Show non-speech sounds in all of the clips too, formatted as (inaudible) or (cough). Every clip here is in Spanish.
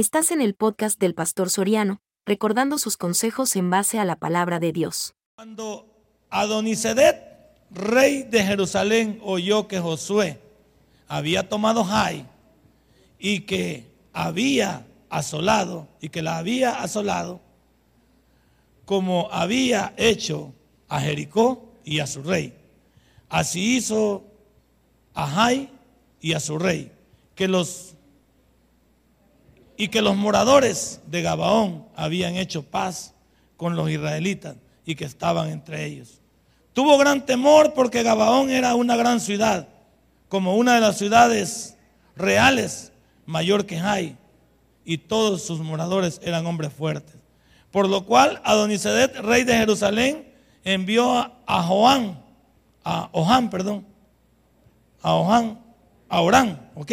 Estás en el podcast del Pastor Soriano, recordando sus consejos en base a la palabra de Dios. Cuando Adonisedet, rey de Jerusalén, oyó que Josué había tomado Jai y que había asolado y que la había asolado, como había hecho a Jericó y a su rey. Así hizo a Jai y a su rey, que los y que los moradores de Gabaón habían hecho paz con los israelitas y que estaban entre ellos. Tuvo gran temor porque Gabaón era una gran ciudad, como una de las ciudades reales mayor que Jai, y todos sus moradores eran hombres fuertes. Por lo cual Adonisedet, rey de Jerusalén, envió a Joán, a Ojan, perdón, a Ojan, a Orán, ¿ok?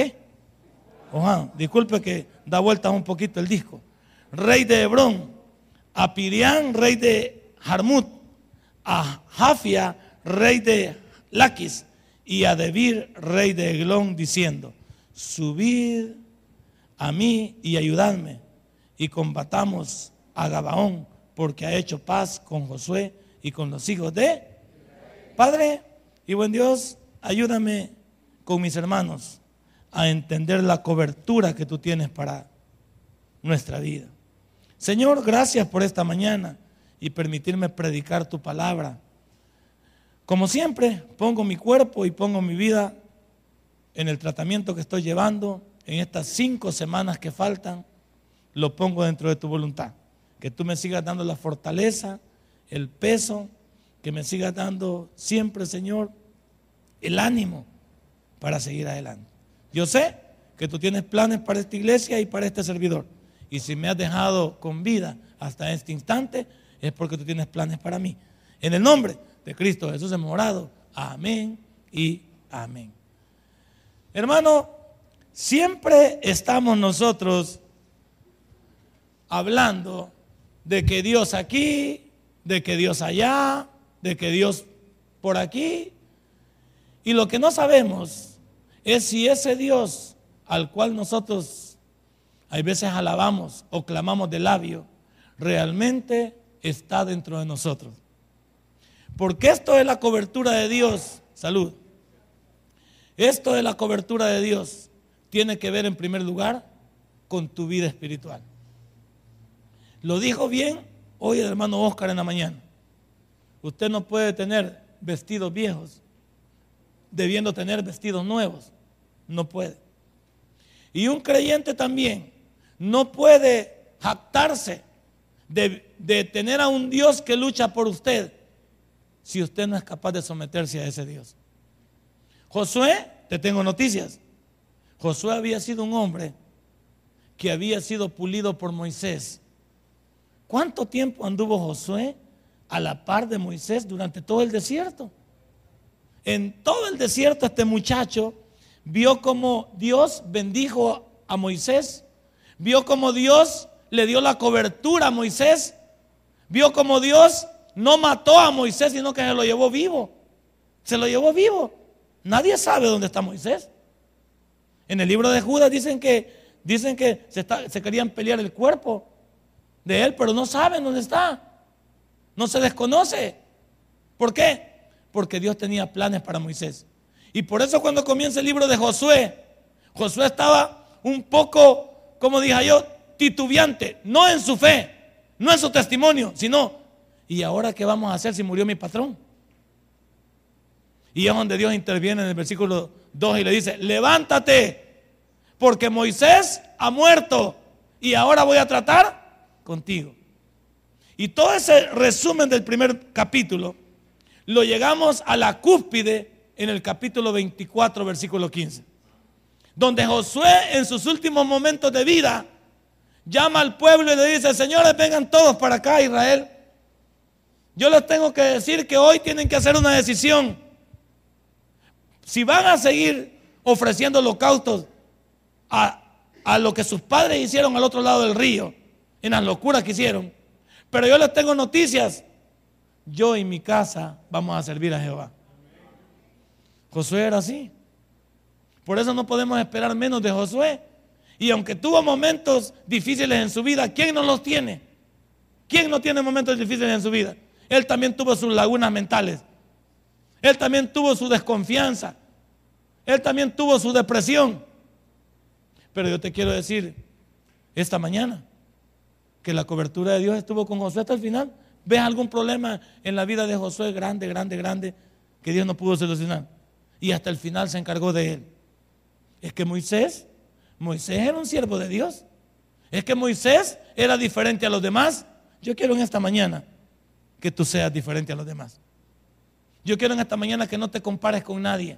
Ojan, disculpe que da vuelta un poquito el disco. Rey de Hebrón, a Pirián, rey de Jarmut, a Jafia, rey de Laquis, y a Debir, rey de Eglón, diciendo, subid a mí y ayudadme, y combatamos a Gabaón, porque ha hecho paz con Josué y con los hijos de Padre y buen Dios, ayúdame con mis hermanos a entender la cobertura que tú tienes para nuestra vida. Señor, gracias por esta mañana y permitirme predicar tu palabra. Como siempre, pongo mi cuerpo y pongo mi vida en el tratamiento que estoy llevando en estas cinco semanas que faltan, lo pongo dentro de tu voluntad. Que tú me sigas dando la fortaleza, el peso, que me sigas dando siempre, Señor, el ánimo para seguir adelante. Yo sé que tú tienes planes para esta iglesia y para este servidor. Y si me has dejado con vida hasta este instante, es porque tú tienes planes para mí. En el nombre de Cristo Jesús hemos orado. Amén y amén. Hermano, siempre estamos nosotros hablando de que Dios aquí, de que Dios allá, de que Dios por aquí. Y lo que no sabemos es si ese Dios al cual nosotros hay veces alabamos o clamamos de labio, realmente está dentro de nosotros. Porque esto es la cobertura de Dios, salud. Esto de la cobertura de Dios tiene que ver en primer lugar con tu vida espiritual. Lo dijo bien hoy el hermano Oscar en la mañana. Usted no puede tener vestidos viejos debiendo tener vestidos nuevos. No puede. Y un creyente también no puede jactarse de, de, tener a un Dios que lucha por usted si usted no es capaz de someterse a ese Dios. Josué, te tengo noticias. Josué había sido un hombre que había sido pulido por Moisés. ¿Cuánto tiempo anduvo Josué a la par de Moisés durante todo el desierto? En todo el desierto este muchacho vio como Dios bendijo a Moisés, vio como Dios le dio la cobertura a Moisés, vio como Dios no mató a Moisés, sino que se lo llevó vivo. Se lo llevó vivo. Nadie sabe dónde está Moisés. En el libro de Judas dicen que, dicen que se, se querían pelear el cuerpo de él, pero no saben dónde está. No se desconoce. ¿Por qué? Porque Dios tenía planes para Moisés. Y por eso cuando comienza el libro de Josué, Josué estaba un poco, como dije yo, titubeante, no en su fe, no en su testimonio, sino, ¿y ahora qué vamos a hacer si murió mi patrón? Y es donde Dios interviene en el versículo 2 y le dice, levántate, porque Moisés ha muerto y ahora voy a tratar contigo. Y todo ese resumen del primer capítulo lo llegamos a la cúspide en el capítulo 24, versículo 15, donde Josué en sus últimos momentos de vida llama al pueblo y le dice, señores, vengan todos para acá, Israel. Yo les tengo que decir que hoy tienen que hacer una decisión si van a seguir ofreciendo holocaustos a, a lo que sus padres hicieron al otro lado del río, en las locuras que hicieron, pero yo les tengo noticias. Yo y mi casa vamos a servir a Jehová. Josué era así. Por eso no podemos esperar menos de Josué. Y aunque tuvo momentos difíciles en su vida, ¿quién no los tiene? ¿Quién no tiene momentos difíciles en su vida? Él también tuvo sus lagunas mentales. Él también tuvo su desconfianza. Él también tuvo su depresión. Pero yo te quiero decir esta mañana que la cobertura de Dios estuvo con Josué hasta el final. ¿Ves algún problema en la vida de Josué grande, grande, grande que Dios no pudo solucionar? Y hasta el final se encargó de él. Es que Moisés, Moisés era un siervo de Dios. Es que Moisés era diferente a los demás. Yo quiero en esta mañana que tú seas diferente a los demás. Yo quiero en esta mañana que no te compares con nadie.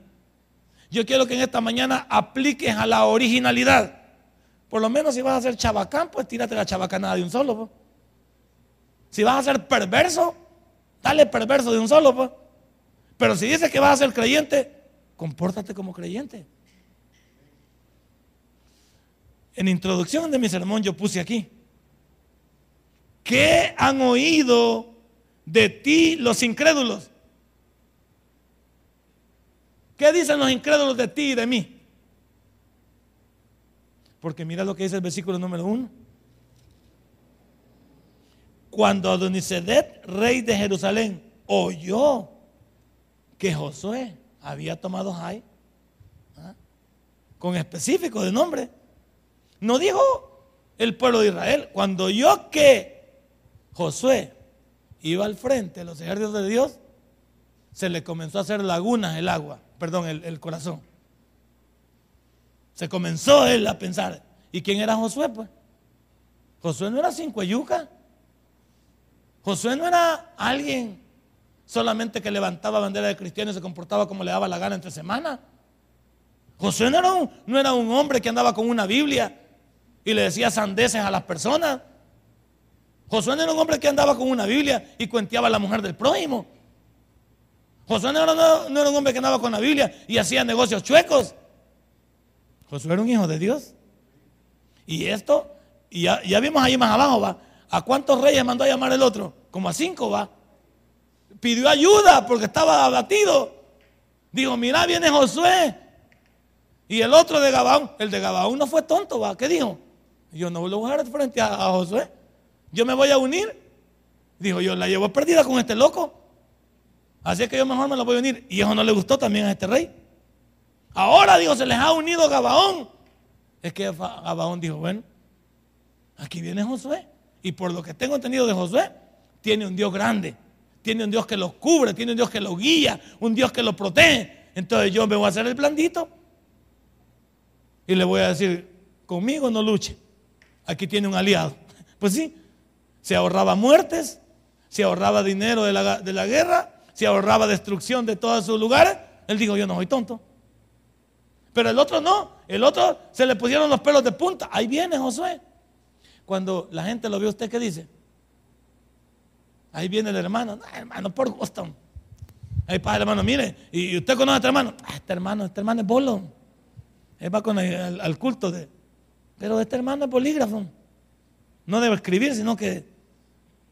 Yo quiero que en esta mañana apliques a la originalidad. Por lo menos si vas a ser chabacán, pues tírate la chabacanada de un solo. Si vas a ser perverso, dale perverso de un solo. Pero si dices que vas a ser creyente, compórtate como creyente. En introducción de mi sermón yo puse aquí, ¿qué han oído de ti los incrédulos? ¿Qué dicen los incrédulos de ti y de mí? Porque mira lo que dice el versículo número uno. Cuando Adonisedet, rey de Jerusalén, oyó que Josué había tomado Jai, ¿ah? con específico de nombre, no dijo el pueblo de Israel. Cuando oyó que Josué iba al frente de los ejércitos de Dios, se le comenzó a hacer lagunas el agua perdón, el, corazón. Se comenzó él a pensar, ¿y quién era Josué? Pues Josué no era cinco yuca. Josué no era alguien solamente que levantaba bandera de cristiano y se comportaba como le daba la gana entre semana. Josué no era, un, no era un hombre que andaba con una Biblia y le decía sandeces a las personas. Josué no era un hombre que andaba con una Biblia y cuenteaba a la mujer del prójimo. Josué no era, un hombre que andaba con la Biblia y hacía negocios chuecos. Josué era un hijo de Dios. Y esto, y ya, vimos ahí más abajo, va. ¿A cuántos reyes mandó a llamar el otro? Como a cinco, va. Pidió ayuda porque estaba abatido. Dijo, mira, viene Josué. Y el otro de Gabaón, el de Gabaón no fue tonto, va. ¿Qué dijo? Yo no voy a dejar frente a, Josué. Yo me voy a unir. Dijo, yo la llevo perdida con este loco. Así que yo mejor me lo voy a unir. Y eso no le gustó también a este rey. Ahora, dijo, se les ha unido Gabaón. Es que Gabaón dijo, bueno, aquí viene Josué. Y por lo que tengo entendido de Josué, tiene un Dios grande. Tiene un Dios que lo cubre, tiene un Dios que lo guía, un Dios que lo protege. Entonces yo me voy a hacer el blandito. Y le voy a decir, conmigo no luche. Aquí tiene un aliado. (laughs) Pues sí, se ahorraba muertes, se ahorraba dinero de la, de la guerra se ahorraba destrucción de todos sus lugares, él dijo, yo no soy tonto. Pero el otro no, el otro se le pusieron los pelos de punta. Ahí viene Josué. Cuando la gente lo vio, ¿usted qué dice? Ahí viene el hermano, no, hermano, por Boston. Ahí padre, hermano, mire, y usted conoce a este hermano. Ah, este hermano, este hermano es bolo. Él va con el, al culto de. Pero este hermano es bolígrafo. No debe escribir, sino que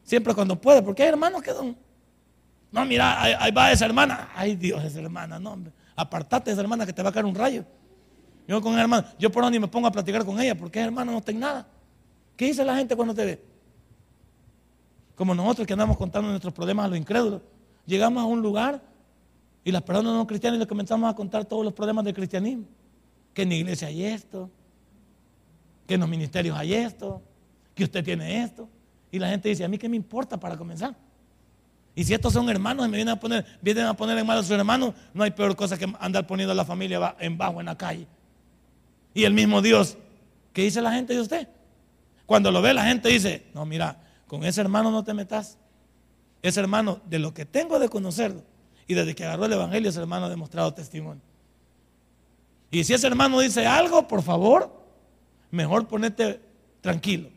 siempre cuando puede, porque hay hermanos que son no, mira, ahí, va esa hermana. Ay, Dios, esa hermana. No, apartate de esa hermana que te va a caer un rayo. Yo con hermana, yo por donde me pongo a platicar con ella, porque esa hermana no tiene nada. ¿Qué dice la gente cuando te ve? Como nosotros que andamos contando nuestros problemas a los incrédulos. Llegamos a un lugar y las personas no cristianas le comenzamos a contar todos los problemas del cristianismo. Que en la iglesia hay esto, que en los ministerios hay esto, que usted tiene esto. Y la gente dice, ¿a mí qué me importa para comenzar? Y si estos son hermanos y me vienen a poner, vienen a en mal a sus hermanos, no hay peor cosa que andar poniendo a la familia en bajo en la calle. Y el mismo Dios, ¿qué dice la gente de usted? Cuando lo ve la gente dice, no, mira, con ese hermano no te metas. Ese hermano, de lo que tengo de conocerlo, y desde que agarró el Evangelio, ese hermano ha demostrado testimonio. Y si ese hermano dice algo, por favor, mejor ponete tranquilo.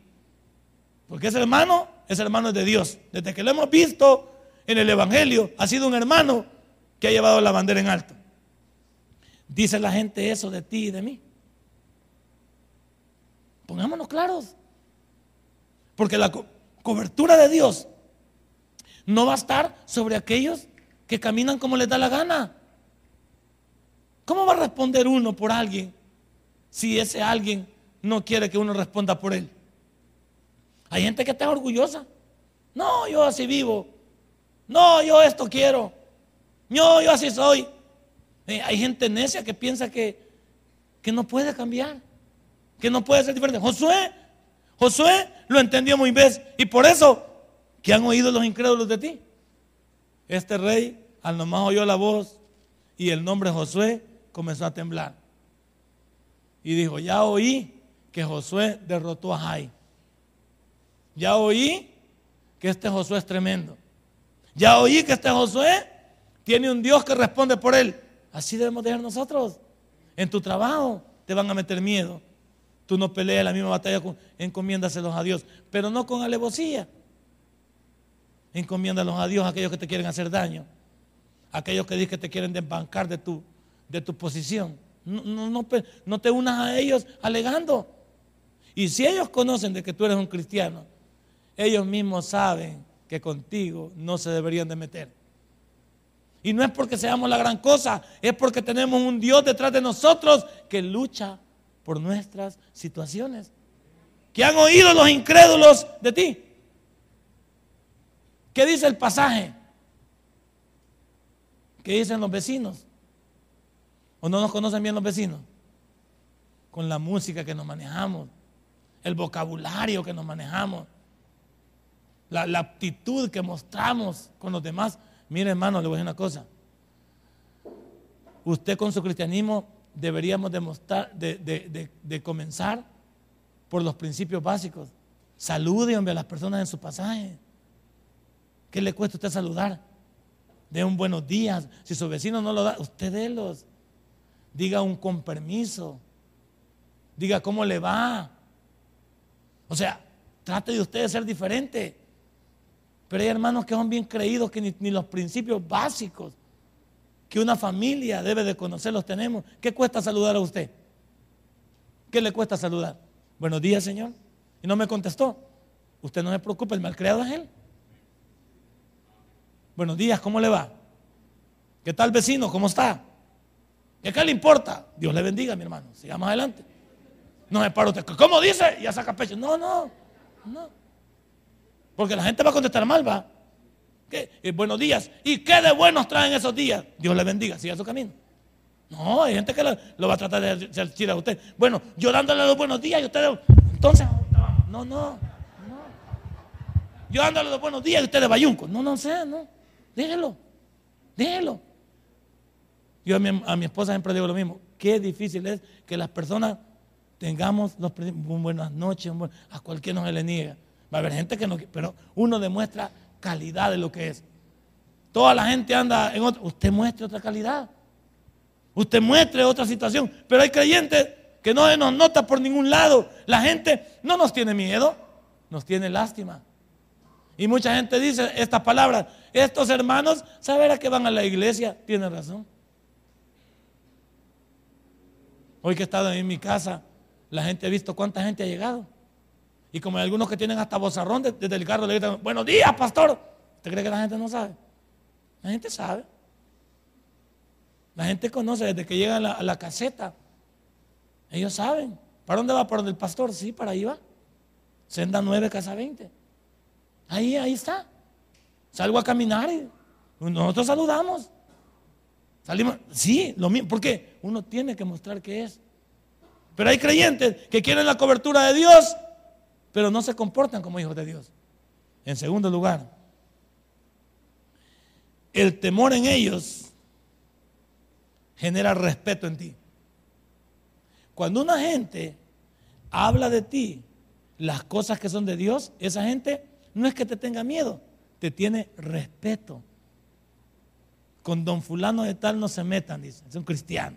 Porque ese hermano, ese hermano es de Dios. Desde que lo hemos visto, en el Evangelio ha sido un hermano que ha llevado la bandera en alto. Dice la gente eso de ti y de mí. Pongámonos claros. Porque la cobertura de Dios no va a estar sobre aquellos que caminan como les da la gana. ¿Cómo va a responder uno por alguien si ese alguien no quiere que uno responda por él. Hay gente que está orgullosa. No, yo así vivo. No, yo esto quiero. No, yo así soy. Eh, hay gente necia que piensa que, que no puede cambiar, que no puede ser diferente. Josué, Josué lo entendió muy bien y por eso que han oído los incrédulos de ti. Este rey al nomás oyó la voz y el nombre Josué comenzó a temblar. Y dijo, ya oí que Josué derrotó a Jai. Ya oí que este Josué es tremendo. Ya oí que este Josué tiene un Dios que responde por él. Así debemos dejar nosotros. En tu trabajo te van a meter miedo. Tú no peleas la misma batalla, encomiéndaselos a Dios, pero no con alevosía. Encomiéndalos a Dios a aquellos que te quieren hacer daño, aquellos que dicen que te quieren desbancar de tu, de tu posición. No, no te unas a ellos alegando. Y si ellos conocen de que tú eres un cristiano, ellos mismos saben que contigo no se deberían de meter. Y no es porque seamos la gran cosa, es porque tenemos un Dios detrás de nosotros que lucha por nuestras situaciones. Que han oído los incrédulos de ti. ¿Qué dice el pasaje? ¿Qué dicen los vecinos? ¿O no nos conocen bien los vecinos? Con la música que nos manejamos, el vocabulario que nos manejamos, la, la aptitud que mostramos con los demás. Mire, hermano, le voy a decir una cosa. Usted con su cristianismo deberíamos de, comenzar por los principios básicos. Salude, hombre, a las personas en su pasaje. ¿Qué le cuesta a usted saludar? De un buenos días. Si su vecino no lo da, usted délos. Diga un con permiso. Diga cómo le va. O sea, trate de usted de ser diferente. Pero hay hermanos que son bien creídos que ni, los principios básicos que una familia debe de conocer los tenemos. ¿Qué cuesta saludar a usted? ¿Qué le cuesta saludar? Buenos días, Señor. Y no me contestó. Usted no se preocupe, el malcriado es él. Buenos días, ¿cómo le va? ¿Qué tal vecino? ¿Cómo está? ¿Qué, le importa? Dios le bendiga, mi hermano. Sigamos adelante. No me paro usted. ¿Cómo dice? Ya saca pecho. No, no, no. Porque la gente va a contestar mal, va. Eh, buenos días. ¿Y qué de buenos traen esos días? Dios le bendiga, siga su camino. No, hay gente que lo, va a tratar de decir a usted. Bueno, yo dándole los buenos días y usted. Entonces, no, no, no. Yo dándole los buenos días y usted de bayunco. No, no sé, no. Déjelo. Déjelo. Yo a mi, a mi esposa siempre digo lo mismo. Qué difícil es que las personas tengamos los buenas noches, a cualquiera no se le niega. Va a haber gente que no, pero uno demuestra calidad de lo que es. Toda la gente anda en otro. Usted muestre otra calidad. Usted muestre otra situación. Pero hay creyentes que no nos nota por ningún lado. La gente no nos tiene miedo, nos tiene lástima. Y mucha gente dice estas palabras. Estos hermanos, a que van a la iglesia? Tiene razón. Hoy que he estado en mi casa, la gente ha visto cuánta gente ha llegado. Y como hay algunos que tienen hasta bozarrón desde el carro le gritan, buenos días, pastor. ¿Usted cree que la gente no sabe? La gente sabe. La gente conoce desde que llega a la, caseta. Ellos saben. ¿Para dónde va? ¿Para donde el pastor? Sí, para ahí va. Senda 9, casa 20. Ahí, ahí está. Salgo a caminar y nosotros saludamos. Salimos. Sí, lo mismo. Porque uno tiene que mostrar que es. Pero hay creyentes que quieren la cobertura de Dios pero no se comportan como hijos de Dios. En segundo lugar, el temor en ellos genera respeto en ti. Cuando una gente habla de ti las cosas que son de Dios, esa gente no es que te tenga miedo, te tiene respeto. Con don fulano de tal no se metan, dice, es un cristiano.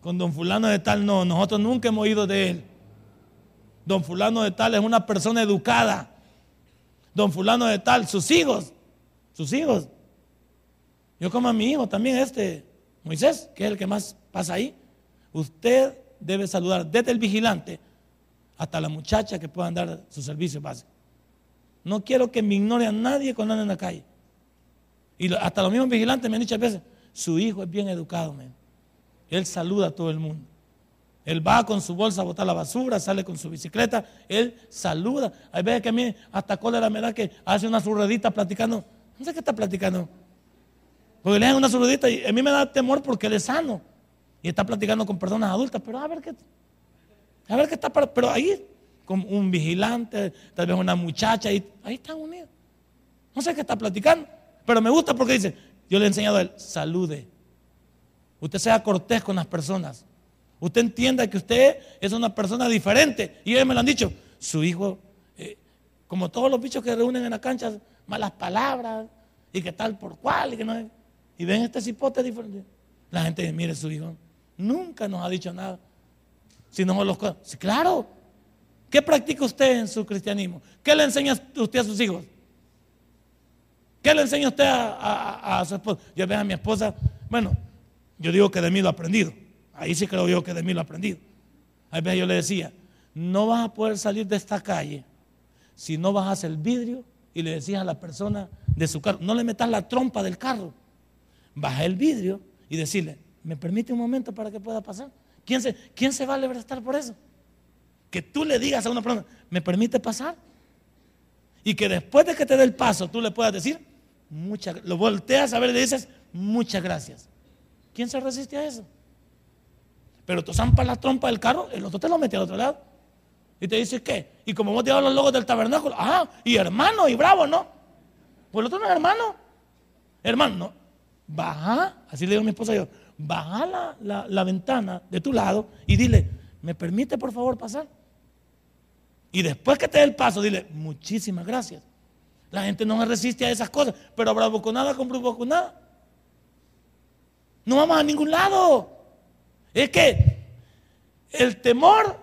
Con don fulano de tal no, nosotros nunca hemos oído de él. Don fulano de tal es una persona educada. Don fulano de tal, sus hijos, sus hijos. Yo como a mi hijo también, este Moisés, que es el que más pasa ahí. Usted debe saludar desde el vigilante hasta la muchacha que pueda dar su servicio básico. No quiero que me ignore a nadie cuando ande en la calle. Y hasta los mismos vigilantes me han dicho a veces, su hijo es bien educado, Él saluda a todo el mundo. Él va con su bolsa a botar la basura, sale con su bicicleta, él saluda. Hay veces que a mí hasta cólera me da que hace una surredita platicando. No sé qué está platicando. Porque le dan una surredita y a mí me da temor porque él es sano. Y está platicando con personas adultas, pero a ver qué. A ver qué está. Pero ahí, con un vigilante, tal vez una muchacha, y ahí están unidos. No sé qué está platicando. Pero me gusta porque dice, yo le he enseñado a él, salude. Usted sea cortés con las personas. Usted entienda que usted es una persona diferente. Y ellos me lo han dicho. Su hijo, eh, como todos los bichos que reúnen en la cancha, malas palabras, y que tal por cual, y que no Y ven este cipote diferente. La gente dice, mire su hijo, nunca nos ha dicho nada. Si no los sí, claro. ¿Qué practica usted en su cristianismo? ¿Qué le enseña usted a sus hijos? ¿Qué le enseña usted a, su esposa? Yo veo a mi esposa, bueno, yo digo que de mí lo he aprendido. Ahí sí creo yo que de mí lo he aprendido. A veces yo le decía, no vas a poder salir de esta calle si no bajas el vidrio y le decías a la persona de su carro, no le metas la trompa del carro. Baja el vidrio y decirle, ¿me permite un momento para que pueda pasar? ¿Quién se, quién se va a libertar por eso? Que tú le digas a una persona, ¿me permite pasar? Y que después de que te dé el paso, tú le puedas decir, muchas, lo volteas a ver y le dices, muchas gracias. ¿Quién se resiste a eso? Pero tú zampas la trompa del carro, el otro te lo mete al otro lado. Y te dice, ¿qué? Y como vos te los logos del tabernáculo, ah, y hermano, y bravo, ¿no? Pues el otro no es hermano. Hermano, no. Baja, así le digo a mi esposa yo, baja la, la ventana de tu lado y dile, ¿me permite por favor pasar? Y después que te dé el paso, dile, muchísimas gracias. La gente no me resiste a esas cosas, pero bravo con nada con nada. No vamos a ningún lado. Es que el temor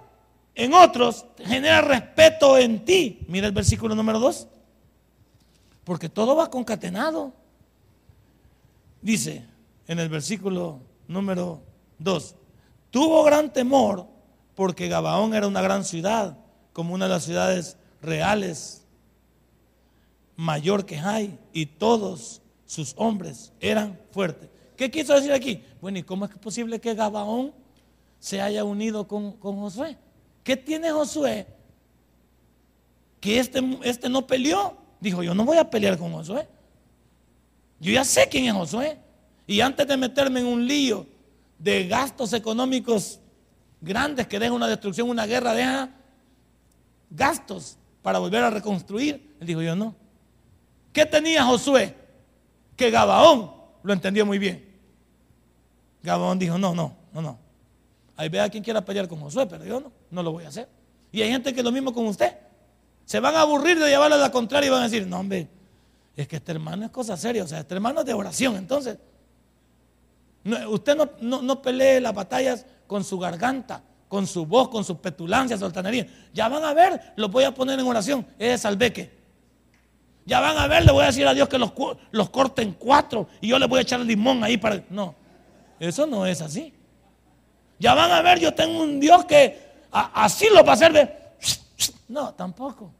en otros genera respeto en ti. Mira el versículo número 2. Porque todo va concatenado. Dice en el versículo número 2. Tuvo gran temor porque Gabaón era una gran ciudad, como una de las ciudades reales mayor que hay, y todos sus hombres eran fuertes. ¿Qué quiso decir aquí? Bueno, ¿y cómo es posible que Gabaón se haya unido con, Josué? ¿Qué tiene Josué? Que este, este no peleó. Dijo, yo no voy a pelear con Josué. Yo ya sé quién es Josué. Y antes de meterme en un lío de gastos económicos grandes que deja una destrucción, una guerra, deja gastos para volver a reconstruir. Él dijo, yo no. ¿Qué tenía Josué? Que Gabaón lo entendió muy bien. Gabón dijo, no, no, no, no. Ahí vea quien quiera pelear con Josué, pero yo no, no lo voy a hacer. Y hay gente que es lo mismo con usted. Se van a aburrir de llevarle a la contraria y van a decir, no, hombre, es que este hermano es cosa seria, o sea, este hermano es de oración. Entonces, usted no, no, pelee las batallas con su garganta, con su voz, con su petulancia, su altanería. Ya van a ver, lo voy a poner en oración. Es salveque. Ya van a ver, le voy a decir a Dios que los, los corte en cuatro y yo le voy a echar limón ahí para. No, eso no es así. Ya van a ver, yo tengo un Dios que así lo va a hacer de... No, tampoco.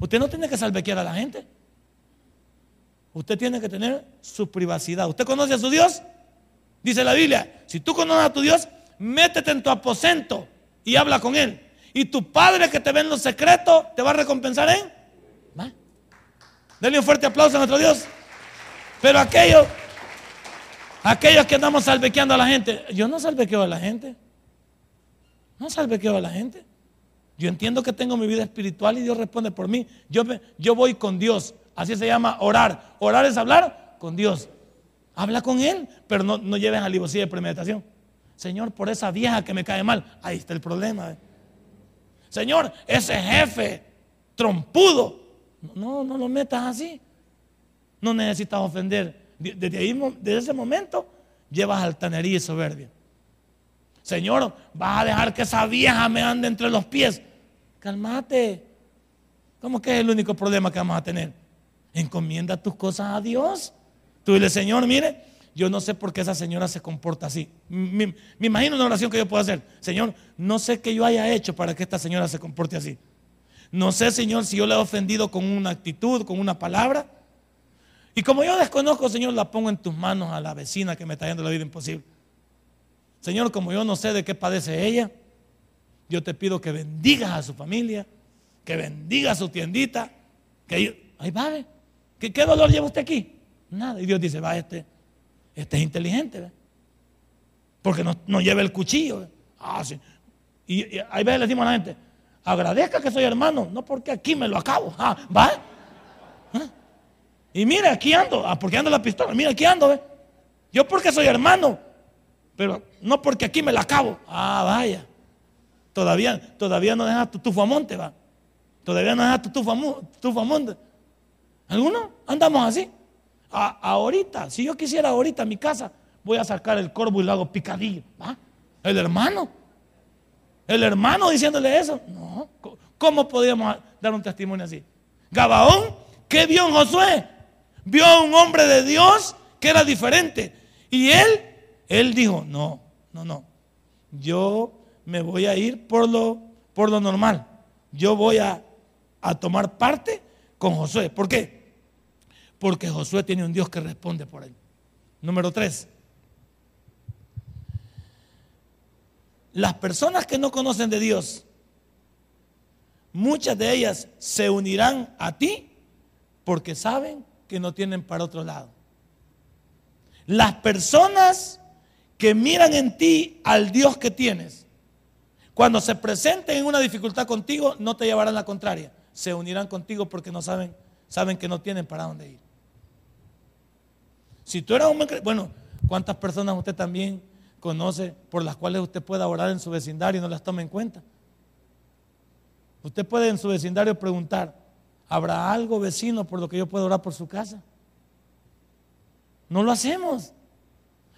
Usted no tiene que salvequear a la gente. Usted tiene que tener su privacidad. ¿Usted conoce a su Dios? Dice la Biblia, si tú conoces a tu Dios, métete en tu aposento y habla con Él. Y tu Padre que te ve en los secretos, te va a recompensar en... Denle un fuerte aplauso a nuestro Dios. Pero aquello Aquellos que andamos salvequeando a la gente, yo no salvequeo a la gente. No salvequeo a la gente. Yo entiendo que tengo mi vida espiritual y Dios responde por mí. Yo, yo voy con Dios. Así se llama orar. Orar es hablar con Dios. Habla con Él, pero no, no lleves alivosía de premeditación. Señor, por esa vieja que me cae mal. Ahí está el problema. Señor, ese jefe trompudo. No, no lo metas así. No necesitas ofender desde, ese momento llevas altanería y soberbia. Señor, vas a dejar que esa vieja me ande entre los pies. Cálmate. ¿Cómo que es el único problema que vamos a tener? Encomienda tus cosas a Dios. Tú dile, Señor, mire, yo no sé por qué esa señora se comporta así. Me, me, imagino una oración que yo puedo hacer. Señor, no sé qué yo haya hecho para que esta señora se comporte así. No sé, Señor, si yo le he ofendido con una actitud, con una palabra. Y como yo desconozco, Señor, la pongo en tus manos a la vecina que me está dando la vida imposible. Señor, como yo no sé de qué padece ella, yo te pido que bendigas a su familia, que bendiga a su tiendita, que ahí va, ¿Qué, ¿qué dolor lleva usted aquí? Nada. Y Dios dice, va, este, este es inteligente, ¿ve? porque no, no, lleva el cuchillo. Ah, sí. Y, ahí veces le decimos a la gente, agradezca que soy hermano, no porque aquí me lo acabo. Ah, ¿va? Y mire, aquí ando, ah, porque ando la pistola, mira, aquí ando, ¿ve? Yo porque soy hermano, pero no porque aquí me la acabo. Ah, vaya. Todavía, todavía no dejas tu tufamonte, va. Todavía no dejas tu tufamonte. ¿Algunos? Andamos así. ahorita, si yo quisiera ahorita mi casa, voy a sacar el corvo y lo hago picadillo. ¿va? El hermano. El hermano diciéndole eso. No. ¿Cómo podríamos dar un testimonio así? Gabaón, ¿qué vio Josué? Vio a un hombre de Dios que era diferente. Y él, él dijo, no, no, no. Yo me voy a ir por lo, por lo normal. Yo voy a, a tomar parte con Josué. ¿Por qué? Porque Josué tiene un Dios que responde por él. Número tres. Las personas que no conocen de Dios, muchas de ellas se unirán a ti porque saben que no tienen para otro lado. Las personas que miran en ti al Dios que tienes, cuando se presenten en una dificultad contigo, no te llevarán la contraria. Se unirán contigo porque no saben, saben que no tienen para dónde ir. Si tú eras un bueno, ¿cuántas personas usted también conoce por las cuales usted pueda orar en su vecindario y no las tome en cuenta. Usted puede en su vecindario preguntar, ¿habrá algo vecino por lo que yo pueda orar por su casa? No lo hacemos.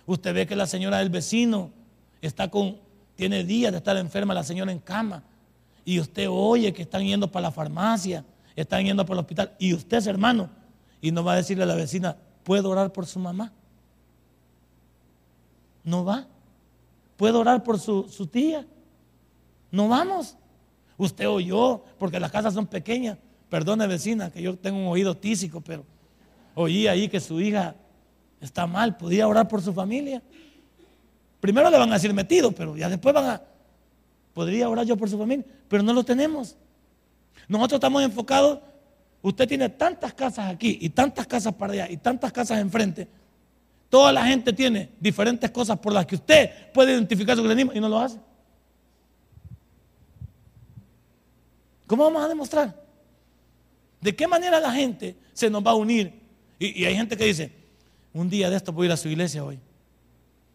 Usted ve que la señora del vecino está con, tiene días de estar enferma, la señora en cama, y usted oye que están yendo para la farmacia, están yendo para el hospital, y usted es hermano, y no va a decirle a la vecina, ¿puedo orar por su mamá? No va. ¿Puedo orar por su, tía? No vamos. Usted o yo, porque las casas son pequeñas. Perdone vecina, que yo tengo un oído tísico, pero oí ahí que su hija está mal. ¿Podría orar por su familia? Primero le van a decir metido, pero ya después van a... Podría orar yo por su familia, pero no lo tenemos. Nosotros estamos enfocados. Usted tiene tantas casas aquí y tantas casas para allá y tantas casas enfrente Toda la gente tiene diferentes cosas por las que usted puede identificar su cristianismo y no lo hace. ¿Cómo vamos a demostrar? ¿De qué manera la gente se nos va a unir? Y, hay gente que dice, un día de esto voy a ir a su iglesia hoy.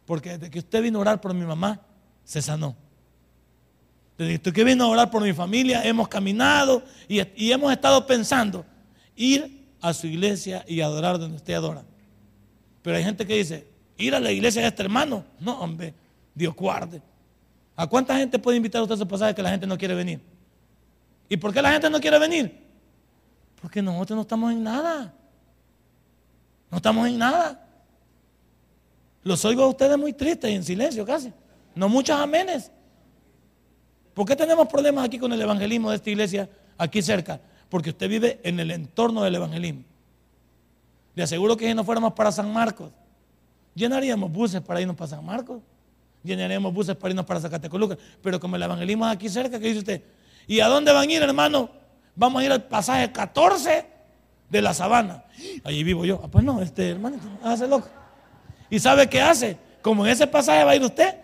Porque desde que usted vino a orar por mi mamá, se sanó. Desde que vino a orar por mi familia, hemos caminado y, y hemos estado pensando ir a su iglesia y adorar donde usted adora. Pero hay gente que dice, ir a la iglesia de este hermano. No, hombre, Dios guarde. ¿A cuánta gente puede invitar usted a su pasaje que la gente no quiere venir? ¿Y por qué la gente no quiere venir? Porque nosotros no estamos en nada. No estamos en nada. Los oigo a ustedes muy tristes y en silencio casi. No muchos amenes. ¿Por qué tenemos problemas aquí con el evangelismo de esta iglesia aquí cerca? Porque usted vive en el entorno del evangelismo. Le aseguro que si no fuéramos para San Marcos, llenaríamos buses para irnos para San Marcos, llenaríamos buses para irnos para Zacatecoluca, pero como el evangelismo es aquí cerca, ¿qué dice usted? ¿Y a dónde van a ir, hermano? Vamos a ir al pasaje 14 de la sabana. Allí vivo yo. Ah, pues no, este hermano, hace loco. ¿Y sabe qué hace? Como en ese pasaje va a ir usted,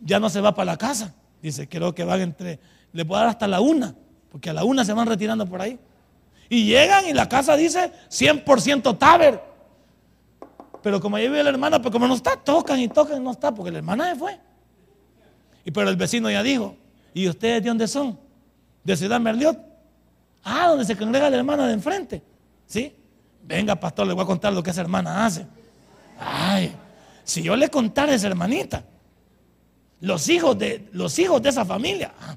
ya no se va para la casa. Dice, creo que van entre, le puedo dar hasta la una, porque a la una se van retirando por ahí. Y llegan y la casa dice 100% taber. Pero como ahí vive la hermana, pues como no está, tocan y tocan, no está, porque la hermana se fue. Y pero el vecino ya dijo, ¿y ustedes de dónde son? De Ciudad Merliot. Ah, donde se congrega la hermana de enfrente. ¿Sí? Venga, pastor, le voy a contar lo que esa hermana hace. Ay, si yo le contara a esa hermanita, los hijos de, los hijos de esa familia, ah,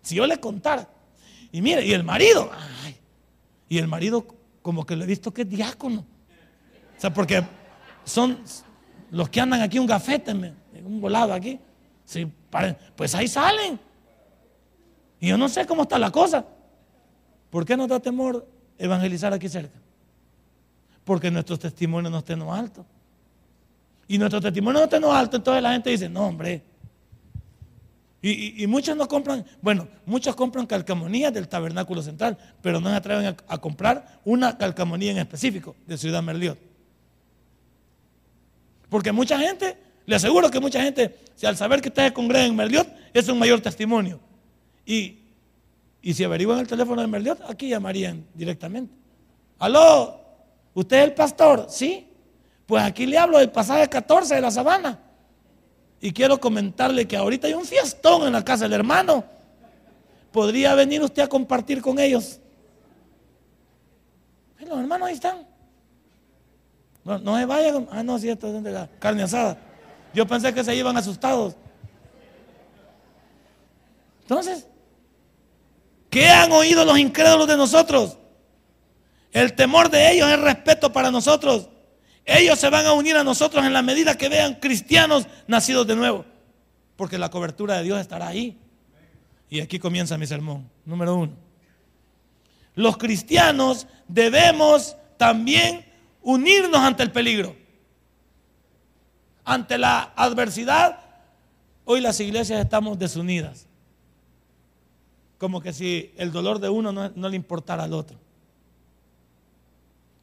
si yo le contara, y mire, y el marido, ay, y el marido como que lo he visto que es diácono. O sea, porque son los que andan aquí un gafete, un volado aquí. pues ahí salen. Y yo no sé cómo está la cosa. ¿Por qué nos da temor evangelizar aquí cerca? Porque nuestros testimonios no estén altos. Y nuestros testimonios no estén altos, entonces la gente dice, no, hombre, Y, muchos no compran, bueno, muchos compran calcamonías del tabernáculo central, pero no se atreven a, a comprar una calcamonía en específico de Ciudad Merliot. Porque mucha gente, le aseguro que mucha gente, si al saber que ustedes congregan en Merliot, es un mayor testimonio. Y, y si averiguan el teléfono de Merliot, aquí llamarían directamente. Aló, ¿usted es el pastor? Sí. Pues aquí le hablo del pasaje 14 de la sabana. Y quiero comentarle que ahorita hay un fiestón en la casa del hermano. ¿Podría venir usted a compartir con ellos? Los hermanos ahí están. No, no se vayan. Ah, no, cierto, es la carne asada. Yo pensé que se iban asustados. Entonces, ¿qué han oído los incrédulos de nosotros? El temor de ellos es respeto para nosotros. Ellos se van a unir a nosotros en la medida que vean cristianos nacidos de nuevo. Porque la cobertura de Dios estará ahí. Y aquí comienza mi sermón. Número uno. Los cristianos debemos también unirnos ante el peligro. Ante la adversidad, hoy las iglesias estamos desunidas. Como que si el dolor de uno no, le importara al otro.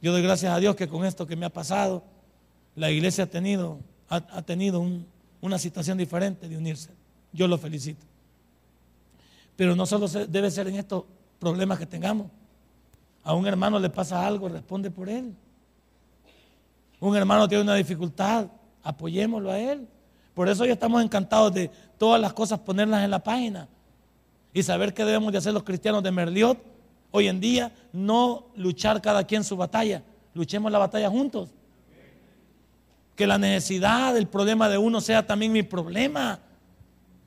Yo doy gracias a Dios que con esto que me ha pasado, la iglesia ha tenido, ha, tenido una situación diferente de unirse. Yo lo felicito. Pero no solo debe ser en estos problemas que tengamos. A un hermano le pasa algo, responde por él. Un hermano tiene una dificultad, apoyémoslo a él. Por eso hoy estamos encantados de todas las cosas ponerlas en la página y saber qué debemos de hacer los cristianos de Merliot hoy en día, no luchar cada quien su batalla, luchemos la batalla juntos. Que la necesidad, el problema de uno sea también mi problema.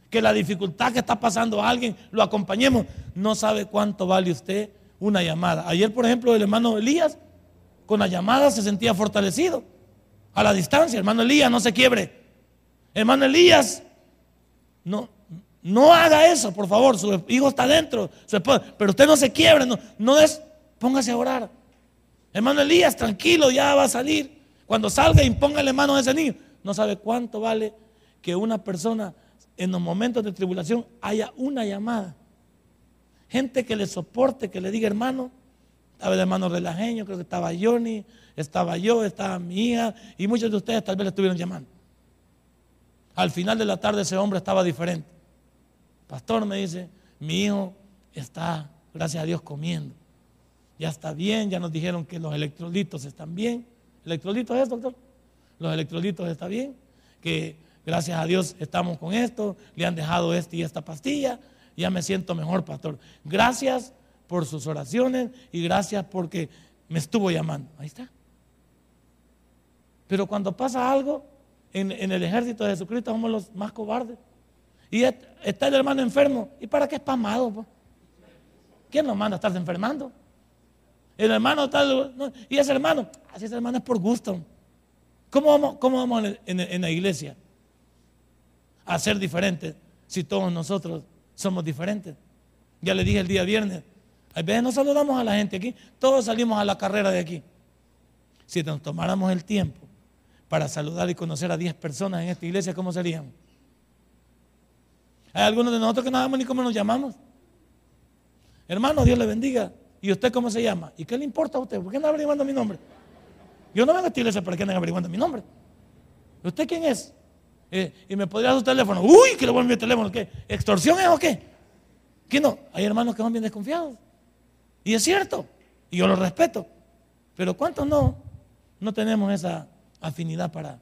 Que la dificultad que está pasando a alguien lo acompañemos. No sabe cuánto vale usted una llamada. Ayer, por ejemplo, el hermano Elías con la llamada se sentía fortalecido. A la distancia, hermano Elías, no se quiebre. Hermano Elías, no, no haga eso, por favor. Su hijo está dentro, pero usted no se quiebre, no, no es, póngase a orar. Hermano Elías, tranquilo, ya va a salir. Cuando salga, impóngale manos a ese niño. No sabe cuánto vale que una persona en los momentos de tribulación haya una llamada. Gente que le soporte, que le diga, hermano, estaba el hermano Relajeño, creo que estaba Johnny, estaba yo, estaba mi hija, y muchos de ustedes tal vez le estuvieron llamando. Al final de la tarde ese hombre estaba diferente. Pastor me dice, mi hijo está, gracias a Dios, comiendo. Ya está bien, ya nos dijeron que los electrolitos están bien. ¿Electrolitos es, doctor? Los electrolitos están bien, que gracias a Dios estamos con esto, le han dejado este y esta pastilla, ya me siento mejor, pastor. Gracias por sus oraciones y gracias porque me estuvo llamando. Ahí está. Pero cuando pasa algo, en, el ejército de Jesucristo somos los más cobardes. Y está el hermano enfermo. ¿Y para qué es pasmado? ¿Quién nos manda a estarse enfermando? El hermano está. y ese hermano, así ese hermano es por gusto. ¿Cómo vamos, cómo vamos en, en la iglesia a ser diferentes si todos nosotros somos diferentes? Ya le dije el día viernes, a veces no saludamos a la gente aquí, todos salimos a la carrera de aquí. Si nos tomáramos el tiempo para saludar y conocer a 10 personas en esta iglesia, ¿cómo seríamos? Hay algunos de nosotros que no sabemos ni cómo nos llamamos. Hermano, Dios le bendiga. ¿Y usted cómo se llama? ¿Y qué le importa a usted? ¿Por qué anda averiguando mi nombre? Yo no vengo a esta iglesia para que anden averiguando mi nombre. ¿Usted quién es? Eh, y me podría dar su teléfono. Uy, que le voy a mi teléfono. ¿Qué? ¿Extorsión es o qué? ¿Qué no? Hay hermanos que son bien desconfiados. Y es cierto, y yo lo respeto. Pero ¿cuántos no? No tenemos esa afinidad para,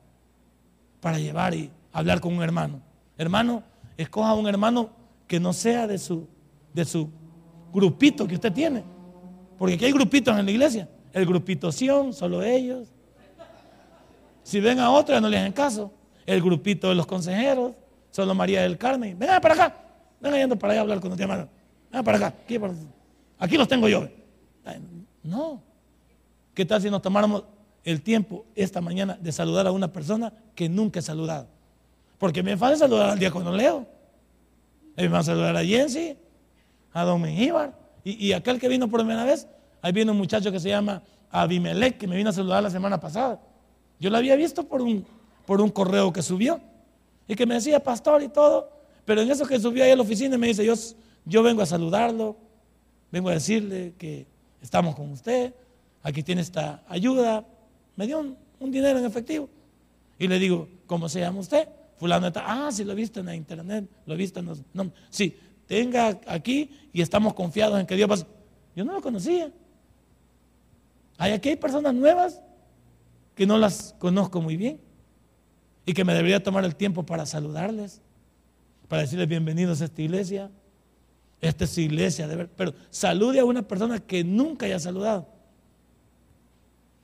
para llevar y hablar con un hermano. Hermano, escoja un hermano que no sea de su, de su grupito que usted tiene. Porque aquí hay grupitos en la iglesia. El grupito Sion, solo ellos. Si ven a otro, no les hacen caso. El grupito de los consejeros, solo María del Carmen. Venga para acá. Venga yendo para allá a hablar con usted, hermano. Venga para acá. Aquí. Aquí los tengo yo. No. ¿Qué tal si nos tomáramos el tiempo esta mañana de saludar a una persona que nunca he saludado? Porque me fácil saludar al diácono Leo. Me va a saludar a Jensi, a Don Mengíbar. Y, aquel que vino por primera vez, ahí viene un muchacho que se llama Abimelech, que me vino a saludar la semana pasada. Yo lo había visto por un, por un correo que subió y que me decía pastor y todo, Pero en eso que subió ahí a la oficina me dice, yo, yo vengo a saludarlo, vengo a decirle que estamos con usted, aquí tiene esta ayuda. Me dio un, dinero en efectivo. Y le digo, ¿cómo se llama usted? Fulano está, ah, sí, lo he visto en la internet, lo he visto en los... No, sí, tenga aquí y estamos confiados en que Dios va a... Yo no lo conocía. Hay aquí hay personas nuevas que no las conozco muy bien y que me debería tomar el tiempo para saludarles, para decirles bienvenidos a esta iglesia. Esta es iglesia, de ver, pero salude a una persona que nunca haya saludado.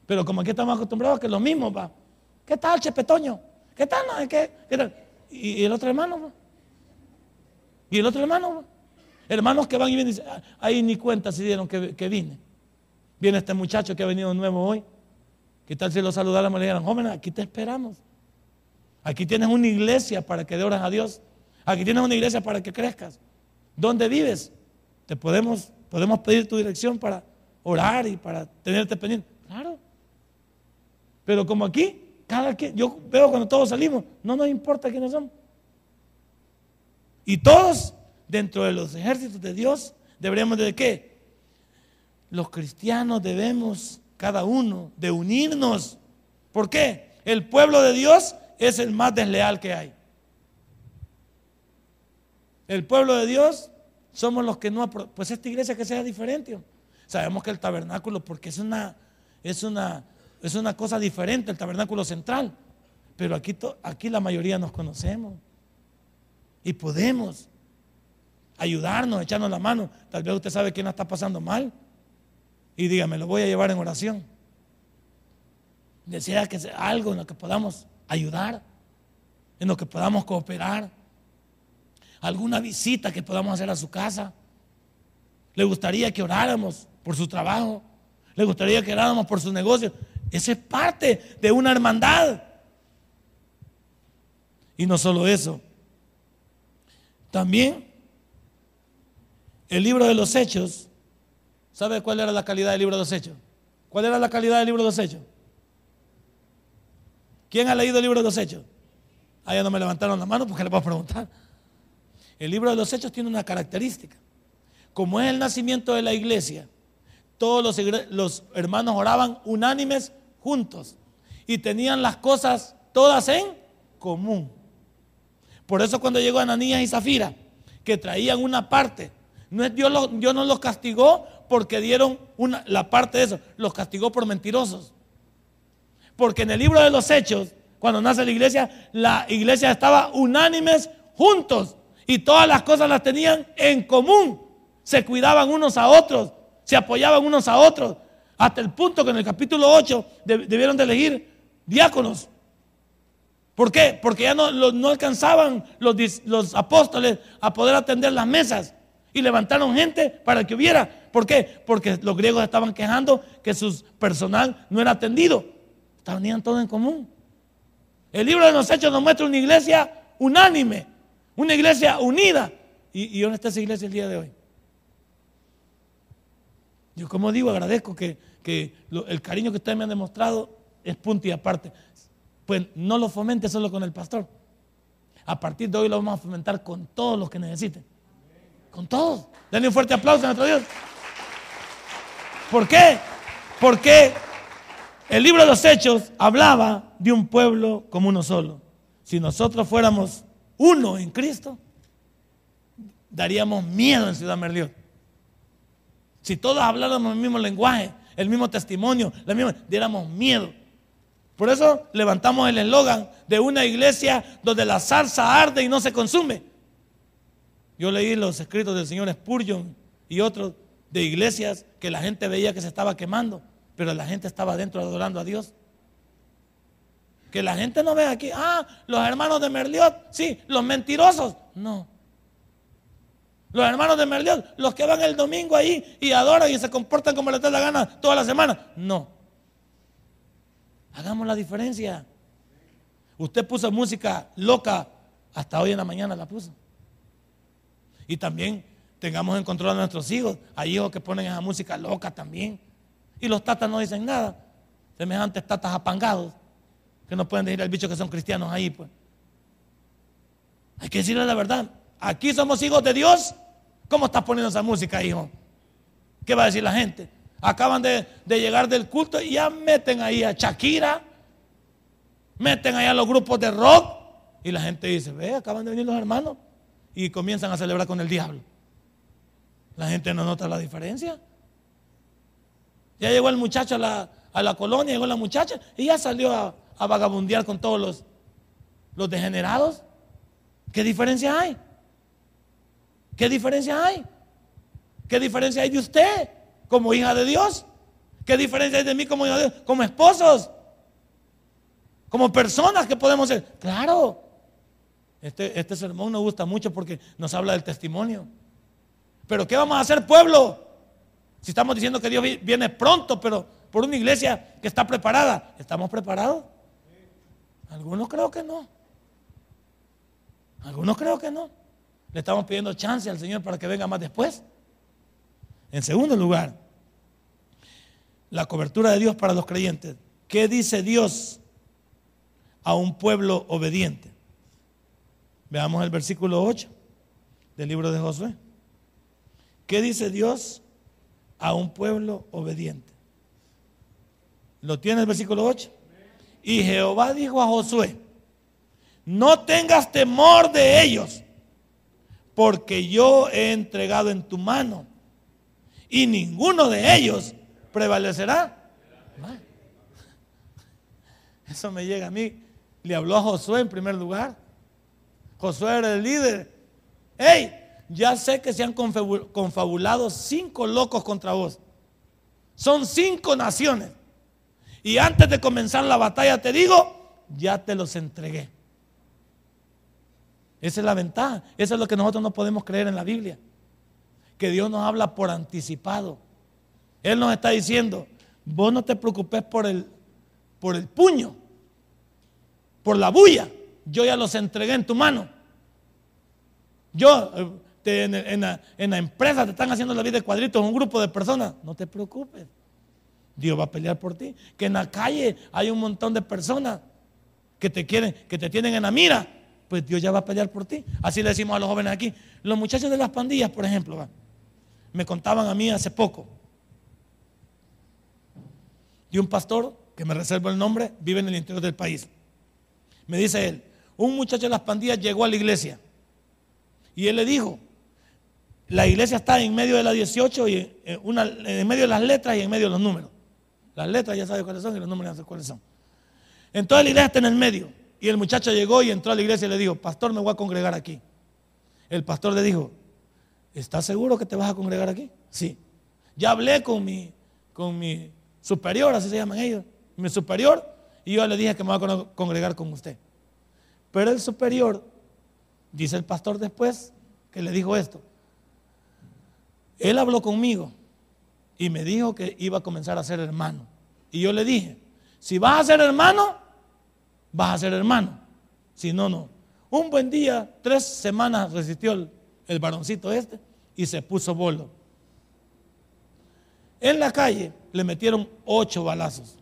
Pero como aquí estamos acostumbrados que lo mismo va. ¿Qué tal, Chepetoño? ¿Qué tal? ¿Qué, tal? ¿Y, el otro hermano? ¿Y el otro hermano? Hermanos que van y vienen dicen, ah, ahí ni cuenta se dieron que, que vine. Viene este muchacho que ha venido nuevo hoy. ¿Qué tal si lo saludáramos y le dijeran, jóvenes, aquí te esperamos? Aquí tienes una iglesia para que ores a Dios. Aquí tienes una iglesia para que crezcas. ¿Dónde vives? Te podemos, podemos pedir tu dirección para orar y para tenerte pendiente. Claro. Pero como aquí, cada quien, yo veo cuando todos salimos, no nos importa quiénes somos. Y todos, dentro de los ejércitos de Dios, deberíamos de qué? los cristianos debemos, cada uno, de unirnos. ¿Por qué? El pueblo de Dios es el más desleal que hay. El pueblo de Dios somos los que no... Pues esta iglesia que sea diferente. Sabemos que el tabernáculo, porque es una, es una, es una cosa diferente, el tabernáculo central. Pero aquí, aquí la mayoría nos conocemos. Y podemos ayudarnos, echarnos la mano. Tal vez usted sabe quién la está pasando mal y dígame, lo voy a llevar en oración. Desea que sea algo en lo que podamos ayudar, en lo que podamos cooperar, alguna visita que podamos hacer a su casa. Le gustaría que oráramos por su trabajo, le gustaría que oráramos por su negocio. Esa es parte de una hermandad. Y no solo eso, también el libro de los hechos ¿Sabe cuál era la calidad del libro de los hechos? ¿Cuál era la calidad del libro de los hechos? ¿Quién ha leído el libro de los hechos? Ah, no me levantaron la mano porque le puedo preguntar. El libro de los hechos tiene una característica. Como es el nacimiento de la iglesia, todos los, hermanos oraban unánimes juntos y tenían las cosas todas en común. Por eso cuando llegó Ananías y Zafira, que traían una parte, no Dios, Dios no los castigó porque dieron una, la parte de eso, los castigó por mentirosos. Porque en el libro de los Hechos, cuando nace la iglesia, la iglesia estaba unánimes juntos y todas las cosas las tenían en común. Se cuidaban unos a otros, se apoyaban unos a otros, hasta el punto que en el capítulo 8 debieron de elegir diáconos. ¿Por qué? Porque ya no, no alcanzaban los, los apóstoles a poder atender las mesas y levantaron gente para que hubiera. ¿Por qué? Porque los griegos estaban quejando que su personal no era atendido. Tenían todo en común. El libro de los Hechos nos muestra una iglesia unánime, una iglesia unida. ¿Y, dónde está esa iglesia el día de hoy? Yo como digo, agradezco que, el cariño que ustedes me han demostrado es punto y aparte. Pues no lo fomente solo con el pastor. A partir de hoy lo vamos a fomentar con todos los que necesiten. Con todos. Denle un fuerte aplauso a nuestro Dios. ¿Por qué? Porque el libro de los Hechos hablaba de un pueblo como uno solo. Si nosotros fuéramos uno en Cristo, daríamos miedo en Ciudad Merliot. Si todos habláramos el mismo lenguaje, el mismo testimonio, la misma, diéramos miedo. Por eso levantamos el eslogan de una iglesia donde la salsa arde y no se consume. Yo leí los escritos del señor Spurgeon y otros de iglesias que la gente veía que se estaba quemando, pero la gente estaba adentro adorando a Dios. Que la gente no ve aquí, ah, los hermanos de Merliot, sí, los mentirosos. No. Los hermanos de Merliot, los que van el domingo ahí y adoran y se comportan como les da la gana toda la semana. No. Hagamos la diferencia. Usted puso música loca, hasta hoy en la mañana la puso. Y también tengamos en control a nuestros hijos. Hay hijos que ponen esa música loca también. Y los tatas no dicen nada. Semejantes tatas apangados. Que no pueden decir al bicho que son cristianos ahí, pues. Hay que decirle la verdad. aquí somos hijos de Dios. ¿Cómo estás poniendo esa música, hijo? ¿Qué va a decir la gente? Acaban de, llegar del culto y ya meten ahí a Shakira, meten ahí a los grupos de rock y la gente dice, ve, acaban de venir los hermanos y comienzan a celebrar con el diablo. La gente no nota la diferencia. Ya llegó el muchacho a la, a la colonia, llegó la muchacha y ya salió a, a vagabundear con todos los, los degenerados. ¿Qué diferencia hay? ¿Qué diferencia hay? ¿Qué diferencia hay de usted como hija de Dios? ¿Qué diferencia hay de mí como hija de Dios? Como esposos. Como personas que podemos ser. Claro. Este, este sermón nos gusta mucho porque nos habla del testimonio. Pero ¿qué vamos a hacer pueblo? Si estamos diciendo que Dios viene pronto, pero por una iglesia que está preparada, ¿estamos preparados? Algunos creo que no. Algunos creo que no. Le estamos pidiendo chance al Señor para que venga más después. En segundo lugar, la cobertura de Dios para los creyentes. ¿Qué dice Dios a un pueblo obediente? Veamos el versículo 8 del libro de Josué. ¿Qué dice Dios a un pueblo obediente? ¿Lo tiene el versículo 8? Y Jehová dijo a Josué, no tengas temor de ellos, porque yo he entregado en tu mano, y ninguno de ellos prevalecerá. Eso me llega a mí. Le habló a Josué en primer lugar. Josué era el líder. ¡Hey! Ya sé que se han confabulado cinco locos contra vos. Son cinco naciones. Y antes de comenzar la batalla te digo, ya te los entregué. Esa es la ventaja. Eso es lo que nosotros no podemos creer en la Biblia. Que Dios nos habla por anticipado. Él nos está diciendo, vos no te preocupes por el, por el puño, por la bulla. Yo ya los entregué en tu mano. Yo, eh, en, la, en la empresa te están haciendo la vida de cuadritos, un grupo de personas. No te preocupes. Dios va a pelear por ti. Que en la calle hay un montón de personas que te quieren, que te tienen en la mira. Pues Dios ya va a pelear por ti. Así le decimos a los jóvenes aquí. Los muchachos de las pandillas, por ejemplo, me contaban a mí hace poco de un pastor, que me reservo el nombre, vive en el interior del país. Me dice él, un muchacho de las pandillas llegó a la iglesia y él le dijo, la iglesia está en medio de la 18 y en, una, en medio de las letras y en medio de los números. Las letras ya sabe cuáles son y los números ya sabe cuáles son. Entonces la iglesia está en el medio. Y el muchacho llegó y entró a la iglesia y le dijo, pastor, me voy a congregar aquí. El pastor le dijo, ¿estás seguro que te vas a congregar aquí? Sí. Ya hablé con mi, con mi superior, así se llaman ellos, mi superior, y yo le dije que me voy a congregar con usted. Pero el superior, dice el pastor después, que le dijo esto, él habló conmigo y me dijo que iba a comenzar a ser hermano. Y yo le dije, si vas a ser hermano, vas a ser hermano. Si no, no. Un buen día, tres semanas resistió el, el varoncito este y se puso bolo. En la calle le metieron ocho balazos.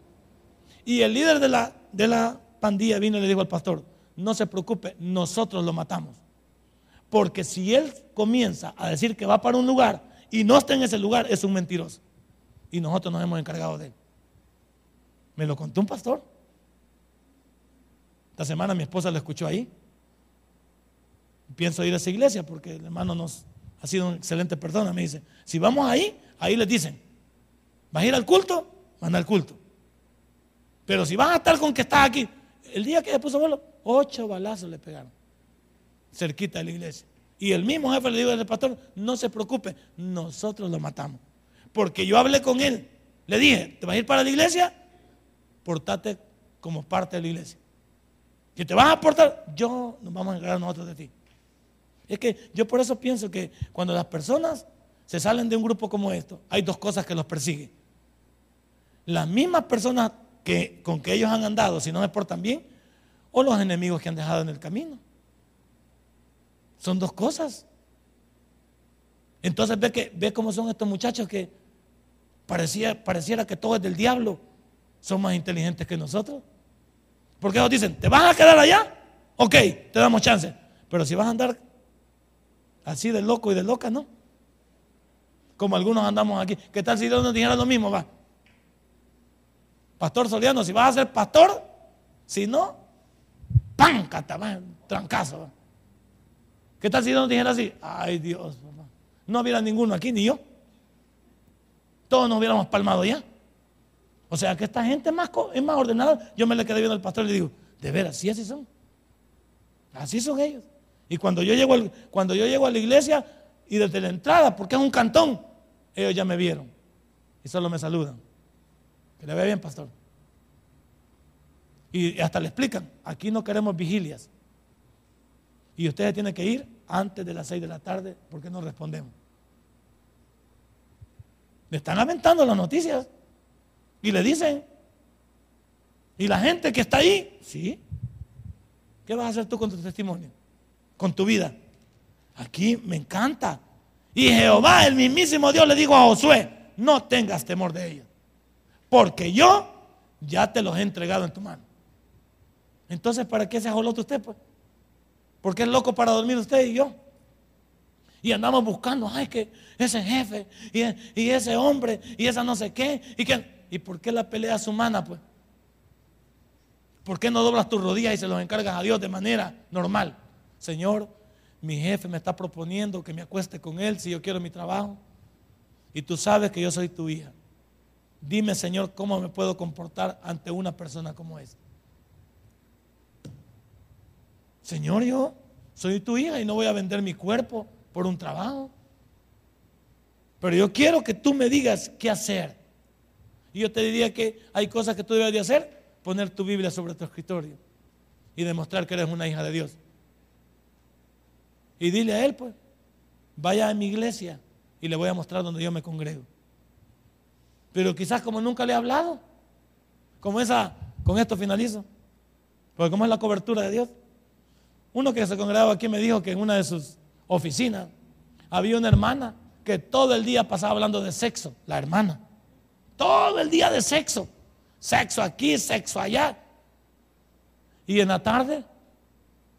Y el líder de la, de la pandilla vino y le dijo al pastor, no se preocupe, nosotros lo matamos. Porque si él comienza a decir que va para un lugar y no está en ese lugar, es un mentiroso. Y nosotros nos hemos encargado de él. Me lo contó un pastor. Esta semana mi esposa lo escuchó ahí. Pienso ir a esa iglesia porque el hermano nos ha sido una excelente persona. Me dice, si vamos ahí, ahí les dicen, ¿vas a ir al culto? Van al culto. Pero si vas a estar con que estás aquí, el día que se puso vuelo, ocho balazos le pegaron, cerquita de la iglesia. Y el mismo jefe le dijo al pastor, no se preocupe, nosotros lo matamos. Porque yo hablé con él, le dije, ¿te vas a ir para la iglesia? Portate como parte de la iglesia. Si te vas a aportar, yo nos vamos a encargar nosotros de ti. Es que yo por eso pienso que cuando las personas se salen de un grupo como esto, hay dos cosas que los persiguen. Las mismas personas que, con que ellos han andado, si no se portan bien, o los enemigos que han dejado en el camino. Son dos cosas. Entonces ve, que, ve cómo son estos muchachos que parecía, pareciera que todo es del diablo. Son más inteligentes que nosotros. Porque ellos dicen, ¿te vas a quedar allá? Ok, te damos chance. Pero si vas a andar Así de loco y de loca, ¿no? Como algunos andamos aquí. ¿Qué tal si Dios nos dijera lo mismo? Va. Pastor Soliano, si vas a ser pastor, si no, ¡pam! Catamán, trancazo. ¿Qué tal si Dios nos dijera así? Ay Dios, no hubiera ninguno aquí, ni yo. Todos nos hubiéramos palmado ya. O sea que esta gente es más, ordenada. Yo me le quedé viendo al pastor y le digo, de veras, sí así son. Así son ellos. Y cuando yo llego, cuando yo llego a la iglesia y desde la entrada, porque es un cantón, ellos ya me vieron. Y solo me saludan. Que le vea bien, pastor. Y hasta le explican, aquí no queremos vigilias. Y ustedes tienen que ir antes de las seis de la tarde porque no respondemos. Le están lamentando las noticias. Y le dicen. Y la gente que está ahí, sí. ¿Qué vas a hacer tú con tu testimonio? Con tu vida. Aquí me encanta. Y Jehová, el mismísimo Dios, le dijo a Josué, no tengas temor de ellos. Porque yo ya te los he entregado en tu mano. Entonces, ¿para qué se ajolote usted? Pues? ¿Por qué es loco para dormir usted y yo? Y andamos buscando, ay, que ese jefe y, ese hombre y esa no sé qué. ¿Y, que, ¿Y por qué la pelea es humana? Pues? ¿Por qué no doblas tus rodillas y se los encargas a Dios de manera normal? Señor, mi jefe me está proponiendo que me acueste con él si yo quiero mi trabajo. Y tú sabes que yo soy tu hija. Dime, Señor, cómo me puedo comportar ante una persona como esta. Señor, yo soy tu hija y no voy a vender mi cuerpo por un trabajo. Pero yo quiero que tú me digas qué hacer. Y yo te diría que hay cosas que tú debes de hacer poner tu Biblia sobre tu escritorio y demostrar que eres una hija de Dios. Y dile a él, pues, vaya a mi iglesia y le voy a mostrar donde yo me congrego. Pero quizás como nunca le he hablado, como esa, con esto finalizo, porque como es la cobertura de Dios. Uno que se congregaba aquí me dijo que en una de sus oficinas había una hermana que todo el día pasaba hablando de sexo, la hermana. Todo el día de sexo. Sexo aquí, sexo allá. Y en la tarde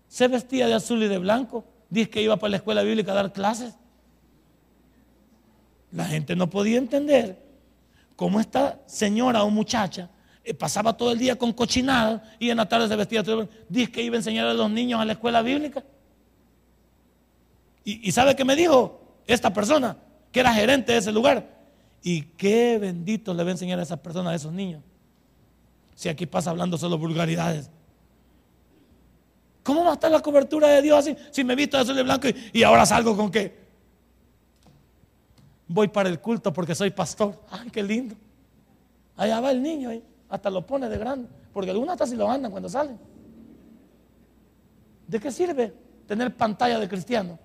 se vestía de azul y de blanco. Dice que iba para la escuela bíblica a dar clases. La gente no podía entender cómo esta señora o muchacha eh, pasaba todo el día con cochinadas y en la tarde se vestía. Dice que iba a enseñar a los niños a la escuela bíblica. Y, y sabe qué me dijo esta persona, que era gerente de ese lugar. Y qué bendito le va a enseñar a esa persona, a esos niños. Si aquí pasa hablando solo vulgaridades. ¿Cómo va a estar la cobertura de Dios así? Si me visto de azul y blanco y, ahora salgo con que voy para el culto porque soy pastor. Ay, qué lindo. Allá va el niño, ahí. hasta lo pone de grande. Porque algunos hasta si lo andan cuando salen. ¿De qué sirve tener pantalla de cristiano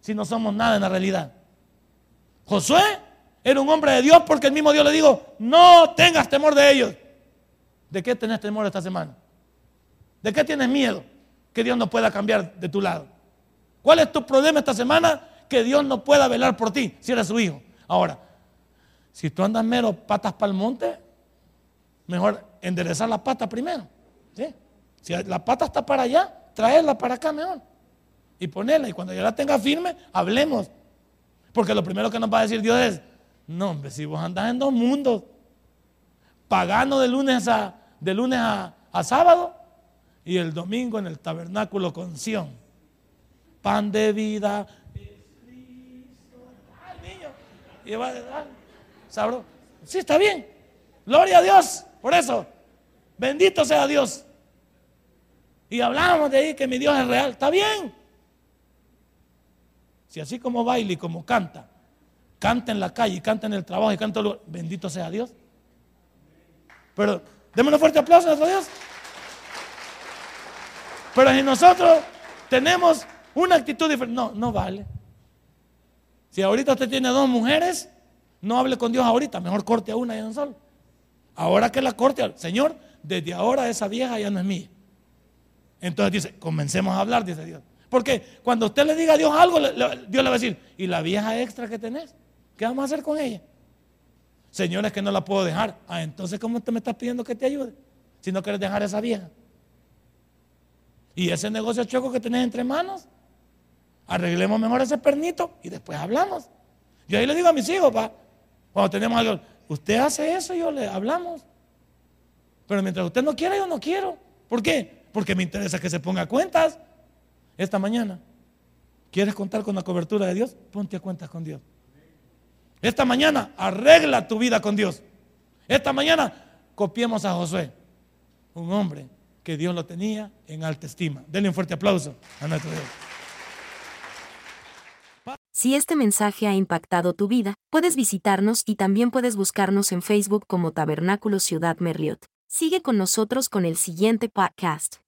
si no somos nada en la realidad? Josué era un hombre de Dios porque el mismo Dios le dijo, no tengas temor de ellos. ¿De qué tenés temor esta semana? ¿De qué tienes miedo que Dios no pueda cambiar de tu lado? ¿Cuál es tu problema esta semana que Dios no pueda velar por ti si eres su hijo? Ahora, si tú andas mero patas para el monte, mejor enderezar la pata primero. Si la pata está para allá, traerla para acá mejor. Y ponerla. Y cuando ya la tenga firme, hablemos. Porque lo primero que nos va a decir Dios es, no, hombre, si vos andás en dos mundos, pagano de lunes a, de lunes a, sábado y el domingo en el tabernáculo con Sion. Pan de vida niño. Y va a sabro. Sí, está bien. Gloria a Dios. Por eso, bendito sea Dios. Y hablamos de ahí que mi Dios es real. Está bien. Si así como baila y como canta, canta en la calle, canta en el trabajo y canta, bendito sea Dios. Pero démosle un fuerte aplauso a Dios. Pero si nosotros tenemos una actitud diferente, no, no vale. Si ahorita usted tiene dos mujeres, no hable con Dios ahorita, mejor corte a una y a un solo. Ahora que la corte, Señor, desde ahora esa vieja ya no es mía. Entonces dice, comencemos a hablar, dice Dios. Porque cuando usted le diga a Dios algo, Dios le va a decir, ¿y la vieja extra que tenés? ¿Qué vamos a hacer con ella? Señor, es que no la puedo dejar. Ah, entonces, ¿cómo te me estás pidiendo que te ayude? Si no quieres dejar a esa vieja. Y ese negocio choco que tenés entre manos, arreglemos mejor ese pernito y después hablamos. Yo ahí le digo a mis hijos, pa, cuando tenemos algo, usted hace eso, yo le hablamos. Pero mientras usted no quiera, yo no quiero. ¿Por qué? Porque me interesa que se ponga cuentas. Esta mañana, ¿quieres contar con la cobertura de Dios? Ponte a cuentas con Dios. Esta mañana, arregla tu vida con Dios. Esta mañana, copiemos a Josué, un hombre que Dios lo tenía en alta estima. Denle un fuerte aplauso a nuestro Dios. Si este mensaje ha impactado tu vida, puedes visitarnos y también puedes buscarnos en Facebook como Tabernáculo Ciudad Merliot. Sigue con nosotros con el siguiente podcast.